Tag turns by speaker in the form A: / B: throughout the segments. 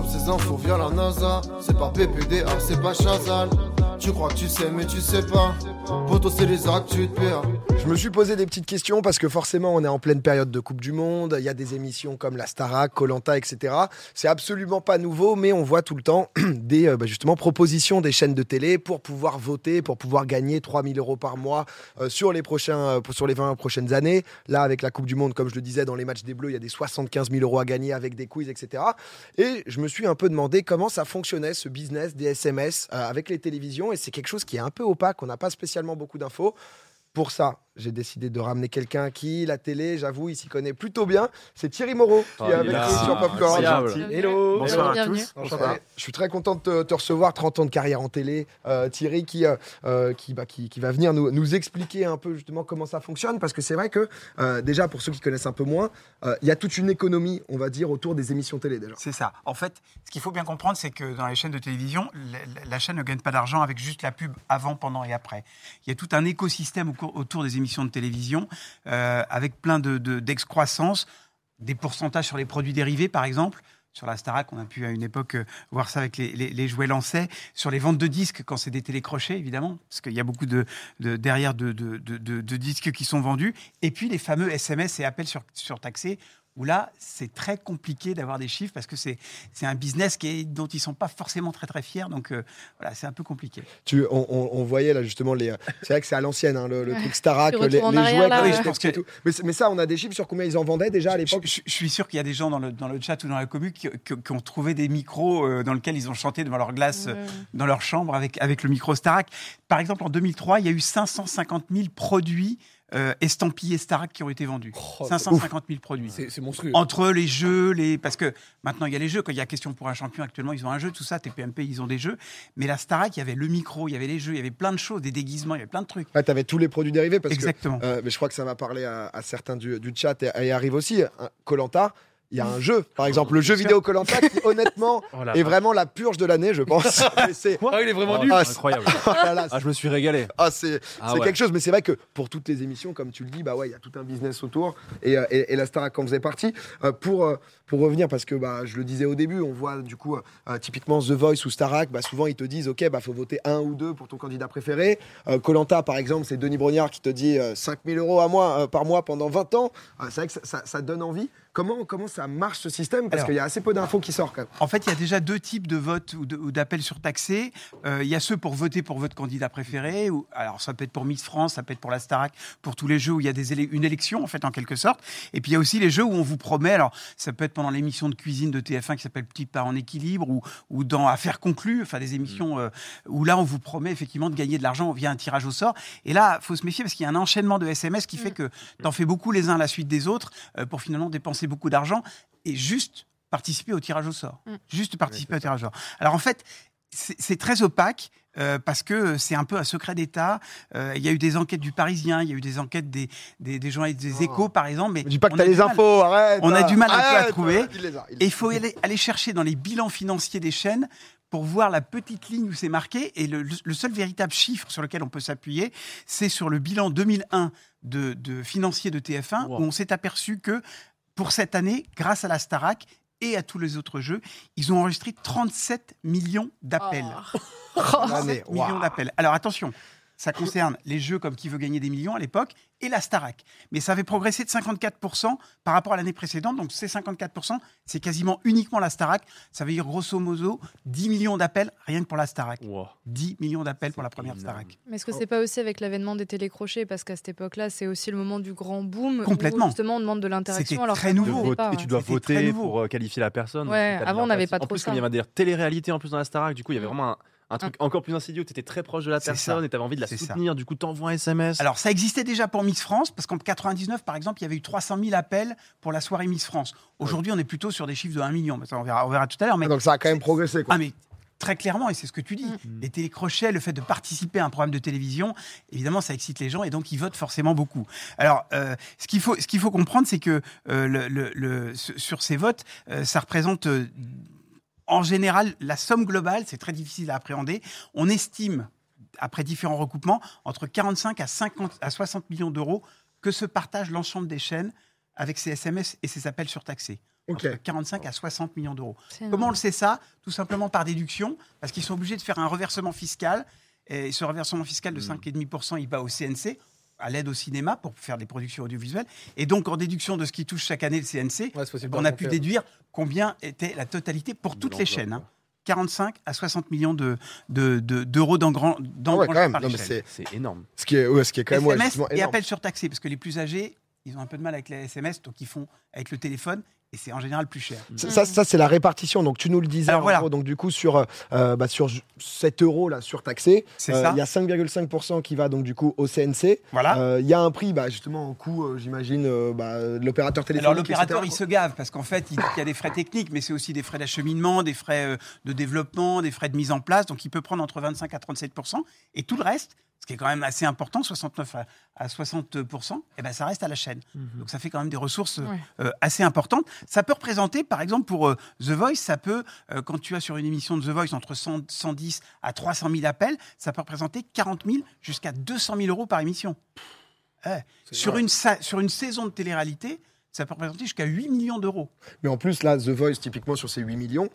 A: ces infos via la NASA. C'est pas PPDA, c'est pas Chazal. Tu crois que tu sais, mais tu sais pas. Poto, c'est les actes, tu te.
B: Je me suis posé des petites questions parce que forcément, on est en pleine période de Coupe du Monde. Il y a des émissions comme la Starac, Colanta, etc. C'est absolument pas nouveau, mais on voit tout le temps des euh, bah, justement propositions des chaînes de télé pour pouvoir voter, pour pouvoir gagner 3000 euros par mois euh, sur les prochains, euh, sur les 20 prochaines années. Là, avec la Coupe du Monde, comme je le disais, dans les matchs des Bleus, il y a des 75 000 euros à gagner avec des quiz, etc. Et je me suis un peu demandé comment ça fonctionnait ce business des SMS avec les télévisions. Et c'est quelque chose qui est un peu opaque. On n'a pas spécialement beaucoup d'infos. Pour ça, j'ai décidé de ramener quelqu'un qui, la télé, j'avoue, il s'y connaît plutôt bien. C'est Thierry Moreau qui
C: Oh,
B: est avec nous sur Popcorn.
C: incroyable.
B: Hello.
C: Bonsoir à
D: Bienvenue.
C: tous.
B: Enchanté. Je suis très content de te, te recevoir, 30 ans de carrière en télé. Euh, Thierry qui, euh, euh, qui, bah, qui, qui va venir nous, nous expliquer un peu justement comment ça fonctionne. Parce que c'est vrai que, euh, déjà, pour ceux qui connaissent un peu moins, euh, il y a toute une économie, on va dire, autour des émissions télé déjà.
E: C'est ça. En fait, ce qu'il faut bien comprendre, c'est que dans les chaînes de télévision, la, la- la chaîne ne gagne pas d'argent avec juste la pub avant, pendant et après. Il y a tout un écosystème autour des émissions de télévision, euh, avec plein de- de- des pourcentages sur les produits dérivés, par exemple. Sur la Starac, on a pu à une époque euh, voir ça avec les, les- jouets lancés. Sur les ventes de disques, quand c'est des télécrochets, évidemment, parce qu'il y a beaucoup de, de- derrière de, de- de- de- de disques qui sont vendus. Et puis les fameux SMS et appels sur, surtaxés, où là, c'est très compliqué d'avoir des chiffres parce que c'est c'est un business qui est, dont ils sont pas forcément très très fiers. Donc euh, voilà, c'est un peu compliqué.
B: Tu, on, on- on voyait là justement les. C'est vrai que c'est à l'ancienne, hein, le, le truc Starac, les, jouets,
D: là,
E: Je pense que-
B: tout. Mais, ça, on a des chiffres sur combien ils en vendaient déjà à
E: Je,
B: l'époque
E: je- je suis sûr qu'il y a des gens dans le, dans le chat ou dans la commu qui, qui- qui ont trouvé des micros euh, dans lesquels ils ont chanté devant leur glace euh,
D: Ouais.
E: dans leur chambre avec, avec le micro Starac. Par exemple, en 2003, il y a eu 550 000 produits euh, estampillés Starac qui ont été vendus.
B: Oh,
E: 550 000 produits.
C: C'est monstrueux.
E: Entre les jeux, les parce que maintenant il y a les jeux. Quand il y a question pour un champion, actuellement ils ont un jeu, tout ça. TPMP, ils ont des jeux. Mais la Starac, il y avait le micro, il y avait les jeux, il y avait plein de choses, des déguisements, il y avait plein de trucs.
B: Ouais, t'avais tous les produits dérivés parce que
E: Exactement.
B: Euh, mais je crois que ça va parler à, à certains du, du chat et, et arrive aussi. Colanta, il y a un jeu, par exemple, le jeu vidéo Colanta qui, honnêtement,
C: Oh
B: est vraiment la purge de l'année, je pense. Mais c'est
C: Ah, il est vraiment
B: Oh,
C: dur.
B: ah, c'est-
C: Incroyable.
B: là là,
C: Ah, je me suis régalé.
B: ah, c'est
C: Ah
B: c'est
C: ouais.
B: quelque chose, mais c'est vrai que pour toutes les émissions, comme tu le dis, bah ouais, il y a tout un business autour et, euh, et, et la Starac en faisait partie. Euh, pour, euh, pour revenir, parce que bah, je le disais au début, on voit du coup euh, typiquement The Voice ou Starac, bah, souvent ils te disent ok, bah faut voter un ou deux pour ton candidat préféré. Colanta, par exemple, c'est Denis Brognard qui te dit euh, 5000 euros à euh, par mois pendant 20 ans. Ah, c'est vrai que ça, ça- ça donne envie. Comment, comment ça marche ce système? Parce qu'il y a assez peu d'infos qui sortent quand même.
E: En fait, il y a déjà deux types de votes ou d'appels surtaxés. Euh, il y a ceux pour voter pour votre candidat préféré. Ou, alors, ça peut être pour Miss France, ça peut être pour la Starac, pour tous les jeux où il y a des une élection, en fait, en quelque sorte. Et puis, il y a aussi les jeux où on vous promet, alors, ça peut être pendant l'émission de cuisine de TF1 qui s'appelle Petit pas en équilibre ou, ou dans Affaires conclues, enfin, des émissions euh, où là, on vous promet effectivement de gagner de l'argent via un tirage au sort. Et là, faut se méfier parce qu'il y a un enchaînement de SMS qui fait que t'en fais beaucoup les uns à la suite des autres euh, pour finalement dépenser beaucoup d'argent et juste participer au tirage au sort.
D: Mm.
E: Juste participer au tirage au sort. Alors en fait, c'est très opaque. euh, parce que c'est un peu un secret d'État. Euh, Il y a eu des enquêtes du Parisien, il y a eu des enquêtes des, des, des journalistes des
B: Oh.
E: Échos, par exemple. Mais
B: Je dis pas que t'as les
E: mal.
B: infos, arrête
E: On a du mal un peu à
B: Arrête,
E: trouver.
B: il les a, il
E: Et
B: les
E: il faut aller, aller chercher dans les bilans financiers des chaînes pour voir la petite ligne où c'est marqué. Et le, le seul véritable chiffre sur lequel on peut s'appuyer, c'est sur le bilan 2001 de, de financier de TF1,
C: Wow.
E: où on s'est aperçu que pour cette année, grâce à la Starac et à tous les autres jeux, ils ont enregistré 37 millions d'appels.
D: Oh.
B: a. L'année,
E: 37 millions d'appels. Alors attention, ça concerne les jeux comme Qui veut gagner des millions à l'époque et la Starac. Mais ça avait progressé de 54% par rapport à l'année précédente. Donc ces 54%, c'est quasiment uniquement la Starac. Ça veut dire grosso modo 10 millions d'appels rien que pour la Starac.
C: Wow.
E: 10 millions d'appels pour la première
C: énorme.
E: Starac.
D: Mais est-ce que c'est pas aussi avec l'avènement des télécrochets? Parce qu'à cette époque-là, c'est aussi le moment du grand boom.
E: Complètement.
D: Où justement, on demande de l'interaction.
E: C'était
D: alors
E: très
D: ça
E: nouveau.
C: et tu dois voter pour euh, qualifier la personne.
D: Ouais, avant, on n'avait pas trop
C: En plus,
D: ça.
C: comme il y avait des télé-réalités en plus dans la Starac, du coup, il y avait
D: Mm.
C: vraiment un, un truc encore plus insidieux. Tu étais très proche de la personne
E: ça.
C: et tu avais envie de la
E: C'est ça.
C: soutenir. Du coup, t'envoies un SMS.
E: Alors, ça existait déjà pour Miss France, parce qu'en 99, par exemple, il y avait eu 300 000 appels pour la soirée Miss France. Aujourd'hui, on est plutôt sur des chiffres de 1 million. Mais ça, on, verra, on verra tout à l'heure. Mais
B: Donc ça a quand même progressé. Quoi.
E: Ah mais très clairement, et c'est ce que tu dis,
D: Mm.
E: les télécrochets, le fait de participer à un programme de télévision, évidemment, ça excite les gens et donc ils votent forcément beaucoup. Alors, euh, ce qu'il faut, ce qu'il faut comprendre, c'est que euh, le, le- le- sur sur ces votes, euh, ça représente euh, en général la somme globale, c'est très difficile à appréhender. On estime, après différents recoupements, entre 45 à 50 à 60 millions d'euros que se partagent l'ensemble des chaînes avec ces SMS et ces appels surtaxés.
B: Ok.
E: entre 45 à 60 millions d'euros. Comment on le sait ça? Tout simplement par déduction, parce qu'ils sont obligés de faire un reversement fiscal. Et ce reversement fiscal de
C: Hmm.
E: 5,5%, il va au CNC, à l'aide au cinéma, pour faire des productions audiovisuelles. Et donc, en déduction de ce qui touche chaque année le CNC,
B: Ouais,
E: on
B: de
E: a pu déduire combien était la totalité pour
C: De
E: toutes les chaînes. hein.
C: quoi.
E: 45 à 60 millions de- de- de- d'euros d'engran-
B: ouais,
E: chaînes.
B: c'est
C: C'est énorme.
B: ce qui est, ouais, ce qui est quand même ouais,
E: et
B: énorme.
E: appels surtaxés, parce que les plus âgés, ils ont un peu de mal avec les SMS, donc ils font avec le téléphone, et c'est en général plus cher.
B: Ça, ça, ça, c'est la répartition. Donc, tu nous le disais.
E: Alors,
B: en
E: voilà.
B: gros, donc, du coup, sur, euh, bah, sur 7 euros là, surtaxé, euh, il y a 5,5% qui va donc du coup au CNC.
E: Voilà.
B: Euh, Il y a un prix, bah, justement, en coût, j'imagine, euh, bah, de l'opérateur téléphonique.
E: Alors l'opérateur, il se gave parce qu'en fait, il il y a des frais techniques, mais c'est aussi des frais d'acheminement, des frais euh, de développement, des frais de mise en place. Donc il peut prendre entre 25% à 37% et tout le reste, ce qui est quand même assez important, 69 à, à 60 eh ben ça reste à la chaîne. Donc ça fait quand même des ressources
D: Ouais.
E: euh, assez importantes. Ça peut représenter, par exemple, pour euh, The Voice, ça peut, euh, quand tu as sur une émission de The Voice entre 100 110 à 300 000 appels, ça peut représenter 40 000 jusqu'à 200 000 euros par émission. Ouais. Sur, une, sur une saison de télé-réalité, ça peut représenter jusqu'à 8 millions d'euros.
B: Mais en plus, là, The Voice, typiquement, sur ces 8 millions,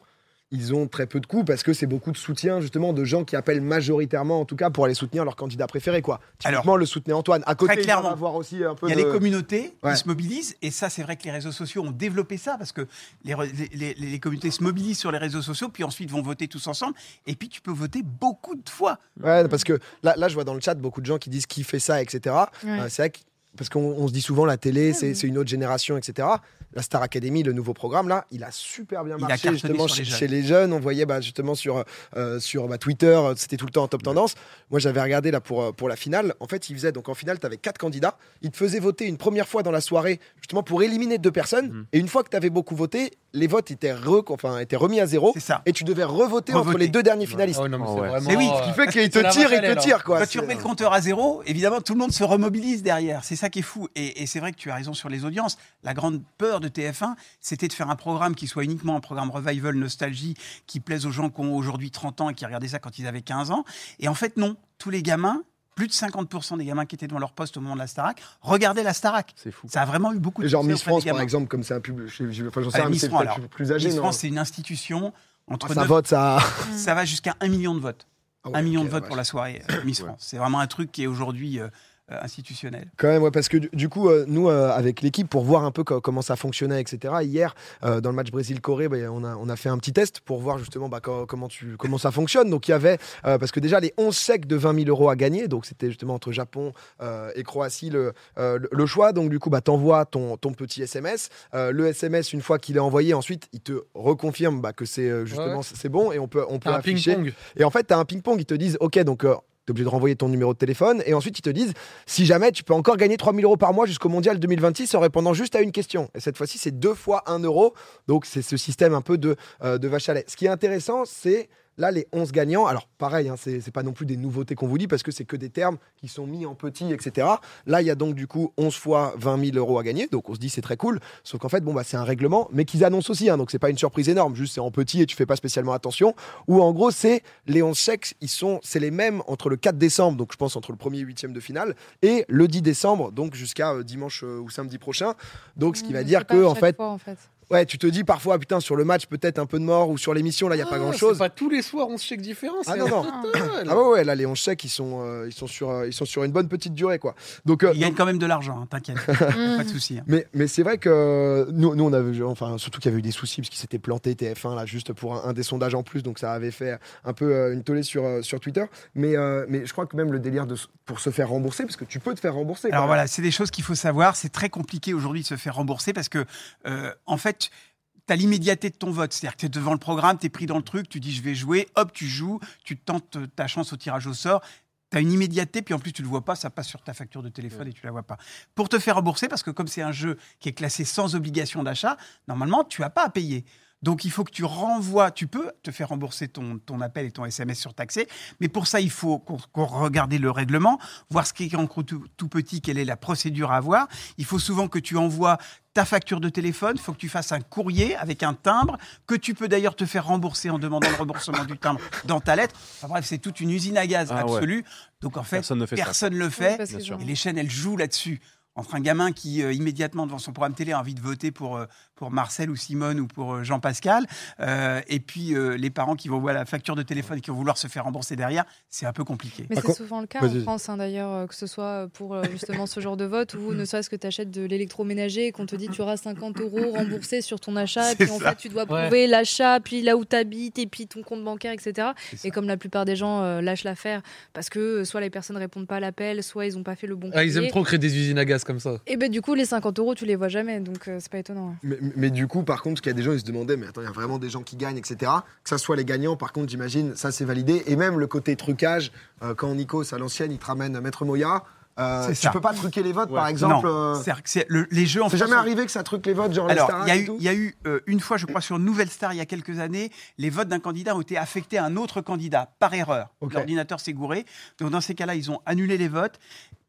B: ils ont très peu de coûts parce que c'est beaucoup de soutien, justement, de gens qui appellent majoritairement, en tout cas, pour aller soutenir leur candidat préféré, quoi.
E: Alors,
B: Typiquement, le soutenait Antoine. À côté,
E: très clairement.
B: avoir aussi un peu
E: Il y a
B: de...
E: les communautés
B: Ouais.
E: qui se mobilisent, et ça, c'est vrai que les réseaux sociaux ont développé ça, parce que les, les- les- les communautés se mobilisent sur les réseaux sociaux, puis ensuite vont voter tous ensemble, et puis tu peux voter beaucoup de fois.
B: Ouais, parce que là, là, je vois dans le chat beaucoup de gens qui disent qui fait ça, etc.
D: Ouais.
B: Euh, c'est vrai que, parce qu'on on se dit souvent la télé, c'est une autre génération, etc. La Star Academy, le nouveau programme, là, il a super bien marché justement chez,
E: les jeunes.
B: chez les jeunes. On voyait bah, justement sur, euh, sur bah, Twitter, euh, c'était tout le temps en top tendance. Moi, j'avais regardé là pour, euh, pour la finale. En fait, il faisait donc en finale, tu avais quatre candidats. Il te faisait voter une première fois dans la soirée, justement pour éliminer deux personnes.
C: Mhm.
B: Et une fois que tu avais beaucoup voté, les votes étaient, re- enfin, étaient remis à zéro.
E: Ça.
B: Et tu devais revoter entre
E: Revoter.
B: les deux derniers finalistes.
F: Non, mais
C: Oh
F: c'est
C: ouais.
F: vraiment,
E: Mais oui,
F: euh,
B: Ce qui fait qu'il
F: c'est
B: te
F: la
B: tire, il
F: vache à
B: te
F: lait,
B: tire, quoi.
E: Quand tu remets le compteur à zéro, évidemment, tout le monde se remobilise derrière. C'est ça qui est fou. Et, et c'est vrai que tu as raison sur les audiences. La grande peur de TF1, c'était de faire un programme qui soit uniquement un programme revival, nostalgie, qui plaise aux gens qui ont aujourd'hui 30 ans et qui regardaient ça quand ils avaient 15 ans. Et en fait, non. Tous les gamins, plus de 50% des gamins qui étaient devant leur poste au moment de la Starac, regardaient la Starac.
C: C'est fou.
E: Ça a vraiment eu beaucoup de
B: Genre Miss France, par exemple, comme c'est un public. je- je- Enfin, j'en sais
E: Ah,
B: rien, mais
E: Miss
B: c'est
E: France, alors,
B: plus âgé.
E: Miss France, c'est une institution. Entre
B: Ah, ça vote, ça.
E: ça va jusqu'à 1 million de votes.
B: Ah ouais,
E: 1 million de votes pour la soirée euh, Miss France. C'est vraiment un truc qui est aujourd'hui euh, institutionnel.
B: Quand même, ouais, parce que du, du coup, euh, nous, euh, avec l'équipe, pour voir un peu co- comment ça fonctionnait, etc., hier, euh, dans le match Brésil-Corée, bah, on, a, on a fait un petit test pour voir justement bah, co- comment, tu, comment ça fonctionne. Donc, il y avait, euh, parce que déjà, les 11 chèques de 20 000 euros à gagner, donc c'était justement entre Japon euh, et Croatie le, euh, le, le choix. Donc, du coup, bah, tu envoies ton, ton petit SMS. Euh, le SMS, une fois qu'il est envoyé, ensuite, il te reconfirme bah, que c'est euh, justement
F: Ouais.
B: c'est bon et on peut, on peut afficher.
F: ping-pong.
B: Et en fait, tu as un ping-pong, ils te disent, OK, donc tu es obligé de renvoyer ton numéro de téléphone. Et ensuite, ils te disent, si jamais tu peux encore gagner 3000 euros par mois jusqu'au mondial 2026 en répondant juste à une question. Et cette fois-ci, c'est deux fois un euro. Donc, c'est ce système un peu de, euh, de vache à lait. Ce qui est intéressant, c'est. Là, les 11 gagnants, alors pareil, hein, c'est pas non plus des nouveautés qu'on vous dit parce que c'est que des termes qui sont mis en petit, etc. Là, il y a donc du coup 11 fois 20 000 euros à gagner, donc on se dit c'est très cool. Sauf qu'en fait, bon, bah, c'est un règlement, mais qu'ils annoncent aussi, hein, donc c'est pas une surprise énorme, juste c'est en petit et tu fais pas spécialement attention. Ou en gros, c'est les 11 chèques, ils sont, c'est les mêmes entre le 4 décembre, donc je pense entre le 1er et 8e de finale, et le 10 décembre, donc jusqu'à euh, dimanche euh, ou samedi prochain. Donc ce qui va
D: Mmh,
B: dire
D: c'est pas
B: que,
D: à
B: en
D: chaque
B: fait,
D: fois, en fait.
B: Ouais, tu te dis parfois, putain, sur le match, peut-être un peu de mort, ou sur l'émission, là, il y a pas
F: Ah,
B: grand chose.
F: C'est pas tous les soirs, on se chèque différent.
B: Ah non, non.
F: total.
B: Ah ouais, ouais, là, les 11 chèques, ils sont, euh, ils, sont sur, euh, ils sont sur une bonne petite durée, quoi. Donc, euh,
E: Ils gagnent quand même de l'argent, hein, t'inquiète. pas de souci. hein.
B: mais, mais c'est vrai que nous, nous on avait, enfin, surtout qu'il y avait eu des soucis parce qu'ils s'étaient plantés TF1 là juste pour un, un des sondages en plus, donc ça avait fait un peu euh, une tollée sur, euh, sur Twitter. Mais, euh, mais je crois que même le délire de, pour se faire rembourser, parce que tu peux te faire rembourser.
E: Alors voilà, c'est des choses qu'il faut savoir. C'est très compliqué aujourd'hui de se faire rembourser parce que, euh, en fait, tu as l'immédiateté de ton vote. C'est-à-dire que tu es devant le programme, tu es pris dans le truc, tu dis je vais jouer, hop, tu joues, tu tentes ta chance au tirage au sort. Tu as une immédiateté, puis en plus tu le vois pas, ça passe sur ta facture de téléphone et tu la vois pas. Pour te faire rembourser, parce que comme c'est un jeu qui est classé sans obligation d'achat, normalement tu n'as pas à payer. Donc il faut que tu renvoies, tu peux te faire rembourser ton, ton appel et ton SMS surtaxé, mais pour ça il faut qu'on regarde le règlement, voir ce qui est en tout, tout petit, quelle est la procédure à avoir. Il faut souvent que tu envoies ta facture de téléphone, il faut que tu fasses un courrier avec un timbre, que tu peux d'ailleurs te faire rembourser en demandant le remboursement du timbre dans ta lettre. Enfin bref, c'est toute une usine à gaz
C: Ah ouais.
E: absolue. Donc en fait,
C: Personne ne fait
E: personne le fait. Et les chaînes, elles jouent là-dessus entre un gamin qui euh, immédiatement devant son programme télé a envie de voter pour, euh, pour Marcel ou Simone ou pour euh, Jean-Pascal, euh, et puis euh, les parents qui vont voir la facture de téléphone et qui vont vouloir se faire rembourser derrière, c'est un peu compliqué.
D: Mais c'est souvent le cas en France, hein, d'ailleurs, que ce soit pour justement ce genre de vote ou ne serait-ce que tu achètes de l'électroménager et qu'on te dit tu auras 50 euros remboursés sur ton achat, et puis en
E: ça.
D: fait tu dois
F: Ouais.
D: prouver l'achat, puis là où tu habites, et puis ton compte bancaire, etc. Et comme la plupart des gens euh, lâchent l'affaire parce que soit les personnes répondent pas à l'appel, soit ils n'ont pas fait le bon
F: Ah, ils aiment trop créer des usines à gaz comme ça.
D: Et ben du coup, les 50 euros, tu les vois jamais, donc euh, c'est pas étonnant. hein.
B: Mais, mais du coup, par contre, qu'il y a des gens, ils se demandaient, mais attends, il y a vraiment des gens qui gagnent, etc. Que ça soit les gagnants, par contre, j'imagine, ça c'est validé. Et même le côté trucage, euh, quand Nikos à l'ancienne, il te ramène Maître Moya, euh, tu
E: ça.
B: peux pas truquer les votes,
C: Ouais.
B: par exemple.
E: non,
B: euh,
E: c'est- le- les jeux en
B: C'est jamais
E: sont-
B: arrivé que ça truque les votes, genre
E: Alors, il y a eu,
B: tout
E: il y a eu euh, une fois, je crois, sur Nouvelle Star, il y a quelques années, les votes d'un candidat ont été affectés à un autre candidat par erreur. L'ordinateur s'est gouré. Donc, dans ces cas-là, ils ont annulé les votes.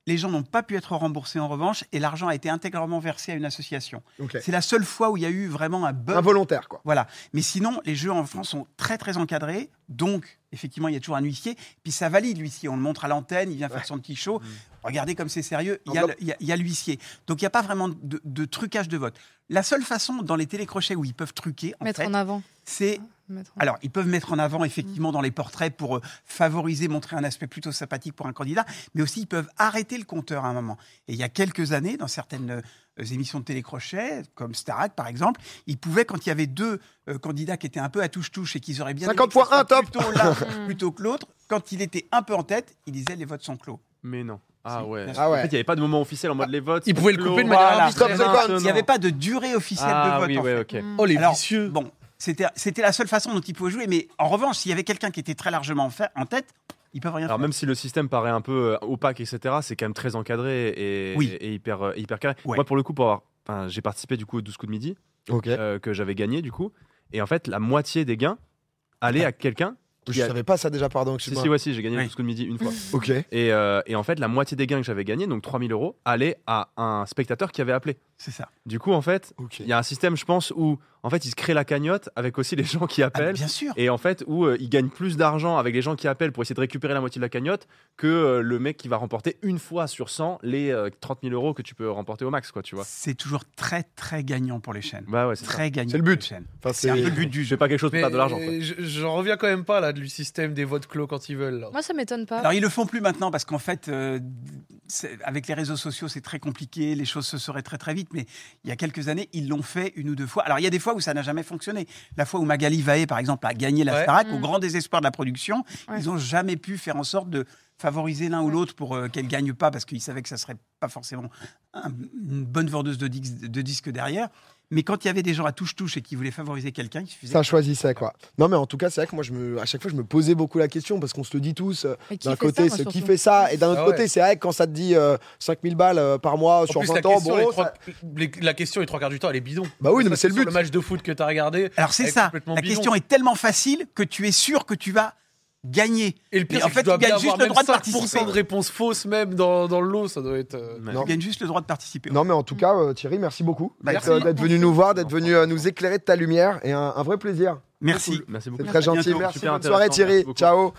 E: Les gens n'ont pas pu être remboursés en revanche et l'argent a été intégralement versé à une association. C'est la seule fois où il y a eu vraiment un bug.
B: Involontaire, quoi.
E: Voilà. Mais sinon, les jeux en France sont très très encadrés. Donc, effectivement, il y a toujours un huissier. Puis ça valide l'huissier. On le montre à l'antenne, il vient faire son petit show. Regardez comme c'est sérieux. Il y a, le- il y a- il y a l'huissier. Donc, il n'y a pas vraiment de, de trucage de vote. La seule façon dans les télécrochets où ils peuvent truquer, en
D: Mettre
E: fait,
D: en avant.
E: c'est
D: en-
E: alors, ils peuvent mettre en avant effectivement dans les portraits pour euh, favoriser, montrer un aspect plutôt sympathique pour un candidat, mais aussi ils peuvent arrêter le compteur à un moment. Et il y a quelques années, dans certaines euh, émissions de télécrochet, comme Starac par exemple, ils pouvaient, quand il y avait deux euh, candidats qui étaient un peu à touche-touche et qu'ils auraient bien
B: 50
E: aimé que ça
B: fois un, top.
E: plutôt l'un plutôt que l'autre, quand il était un peu en tête, ils disaient les votes sont clos.
C: Mais non. Ah ouais.
B: Ah ouais.
C: En fait, il n'y avait pas de moment officiel en mode les votes.
F: Ils pouvaient le couper de manière
E: Voilà.
F: arbitraire.
E: Il n'y avait pas de durée officielle
C: Ah
E: de vote.
C: oui,
E: en
C: ouais,
E: fait.
C: ok.
F: Oh, les
E: Alors,
F: vicieux.
E: Bon, c'était c'était la seule façon dont ils pouvaient jouer, mais en revanche, s'il y avait quelqu'un qui était très largement en, fait, en tête, ils peuvent rien
C: Alors
E: faire.
C: même si le système paraît un peu euh, opaque, etc., c'est quand même très encadré et,
E: Oui.
C: et hyper, euh, hyper carré.
E: Ouais.
C: Moi, pour le coup, pour avoir, enfin, j'ai participé du coup au 12 coups de midi euh, que j'avais gagné du coup, et en fait, la moitié des gains allaient à quelqu'un.
B: Je
C: a-
B: savais pas ça déjà, pardon,
C: Si, si, ouais, si, j'ai gagné le
E: Oui.
C: 12 coups de midi une fois.
B: Ok.
C: Et, euh, et en fait, la moitié des gains que j'avais gagnés, donc 3000 euros, allaient à un spectateur qui avait appelé.
E: C'est ça.
C: Du coup, en fait, il y a un système, je pense, où en fait, il se crée la cagnotte avec aussi les gens qui
E: Ah,
C: appellent.
E: bien sûr.
C: Et en fait, où euh, il gagne plus d'argent avec les gens qui appellent pour essayer de récupérer la moitié de la cagnotte que euh, le mec qui va remporter une fois sur 100 les euh, 30 000 euros que tu peux remporter au max, quoi, tu vois.
E: C'est toujours très très gagnant pour les chaînes.
C: Bah ouais, c'est ça.
E: Très gagnant.
B: C'est le but. Enfin,
E: C'est un peu le but
C: Je
E: du
C: fais
E: jeu.
C: pas quelque chose pour de l'argent.
F: euh, je- j'en reviens quand même pas là du système des votes clos quand ils veulent. là.
D: Moi, ça m'étonne pas.
E: Alors ils le font plus maintenant parce qu'en fait, euh, avec les réseaux sociaux, c'est très compliqué, les choses se seraient très très vite. Mais il y a quelques années, ils l'ont fait une ou deux fois. Alors il y a des fois où ça n'a jamais fonctionné. La fois où Magali Vaé, par exemple, a gagné la
F: Ouais.
E: Starac, au
D: Mm.
E: grand désespoir de la production,
D: Ouais.
E: ils n'ont jamais pu faire en sorte de favoriser l'un ou l'autre pour euh, qu'elle gagne pas parce qu'ils savaient que ça serait pas forcément un- une bonne vendeuse de disques derrière. Mais quand il y avait des gens à touche-touche et qui voulaient favoriser quelqu'un, il suffisait.
B: Ça choisissait quoi. Non mais en tout cas c'est vrai que moi je me, à chaque fois je me posais beaucoup la question parce qu'on se le dit tous. euh, D'un côté ceux qui fait ça et d'un autre
F: Ah ouais.
B: côté c'est vrai que quand ça te dit euh, 5000 balles euh, par mois
F: En
B: sur
F: plus,
B: 20
F: la
B: ans,
F: question, les
B: bon,
F: trois-
B: ça-
F: les- la question, les trois quarts du temps, elle est bidon.
B: bah oui mais c'est le but.
F: Le match de foot que tu as regardé.
E: Alors c'est ça. La
F: bidon.
E: question est tellement facile que tu es sûr que tu vas gagner.
F: Et le pire,
E: en
F: c'est que
E: fait,
F: tu
E: gagnes juste le droit de
F: 5%
E: participer.
F: de réponses fausses même dans, dans le lot, ça doit être. euh.
B: Non.
E: Tu gagnes juste le droit de participer.
B: Non mais en tout cas euh, Thierry merci beaucoup
E: Bah,
B: euh, d'être venu nous voir, d'être venu euh, nous éclairer de ta lumière et un, un vrai plaisir.
E: Merci.
C: Merci beaucoup.
B: C'est très gentil.
E: bientôt.
B: Merci.
C: Super
B: Bonne soirée Thierry. Ciao.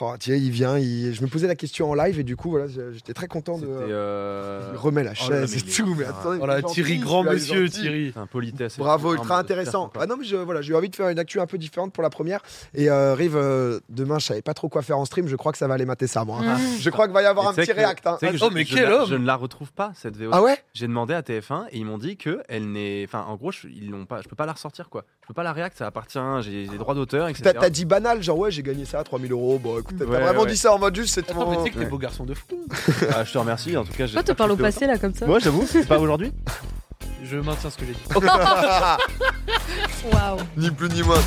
B: Oh, Thierry il vient. il- Je me posais la question en live et du coup voilà j'étais très content de.
C: Euh,
B: Il remet la
C: oh
B: chaise et tout mais
C: Ah.
B: attendez.
F: Voilà, Thierry, grand monsieur,
B: gentil.
F: Thierry.
C: un politesse.
B: Bravo, ultra intéressant. Ah non, mais je, voilà, j'ai eu envie de faire une actu un peu différente pour la première. Et euh, Rive, euh, demain, je savais pas trop quoi faire en stream. Je crois que ça va aller mater ça, moi. hein.
D: Mmh.
B: Je crois qu'il va y avoir
C: Et
B: un petit
C: que-
B: réact. hein.
C: que
F: Oh,
C: je-
F: mais
C: je
F: quel homme
C: Je ne la retrouve pas cette VO.
B: Ah ouais?
C: J'ai demandé à TF1 et ils m'ont dit que elle n'est. Enfin, en gros, je, ils l'ont pas. Je peux pas la ressortir quoi. Je peux pas la réact. Ça appartient. J'ai des droits d'auteur, etc.
B: T'as t'as dit banal, genre ouais, j'ai gagné ça, 3000 euros. Bon, écoute, t'as
C: Ouais,
B: vraiment
C: ouais.
B: dit ça en mode juste, c'est
F: Attends, mais tu
B: ton.
F: sais que t'es beau garçon de fou.
C: Ah, je te remercie. En tout cas,
D: Toi, te parles au passé, là, comme ça
C: Ouais, j'avoue. C'est pas aujourd'hui.
F: Je maintiens ce que j'ai dit.
D: Waouh
B: Ni plus ni moins.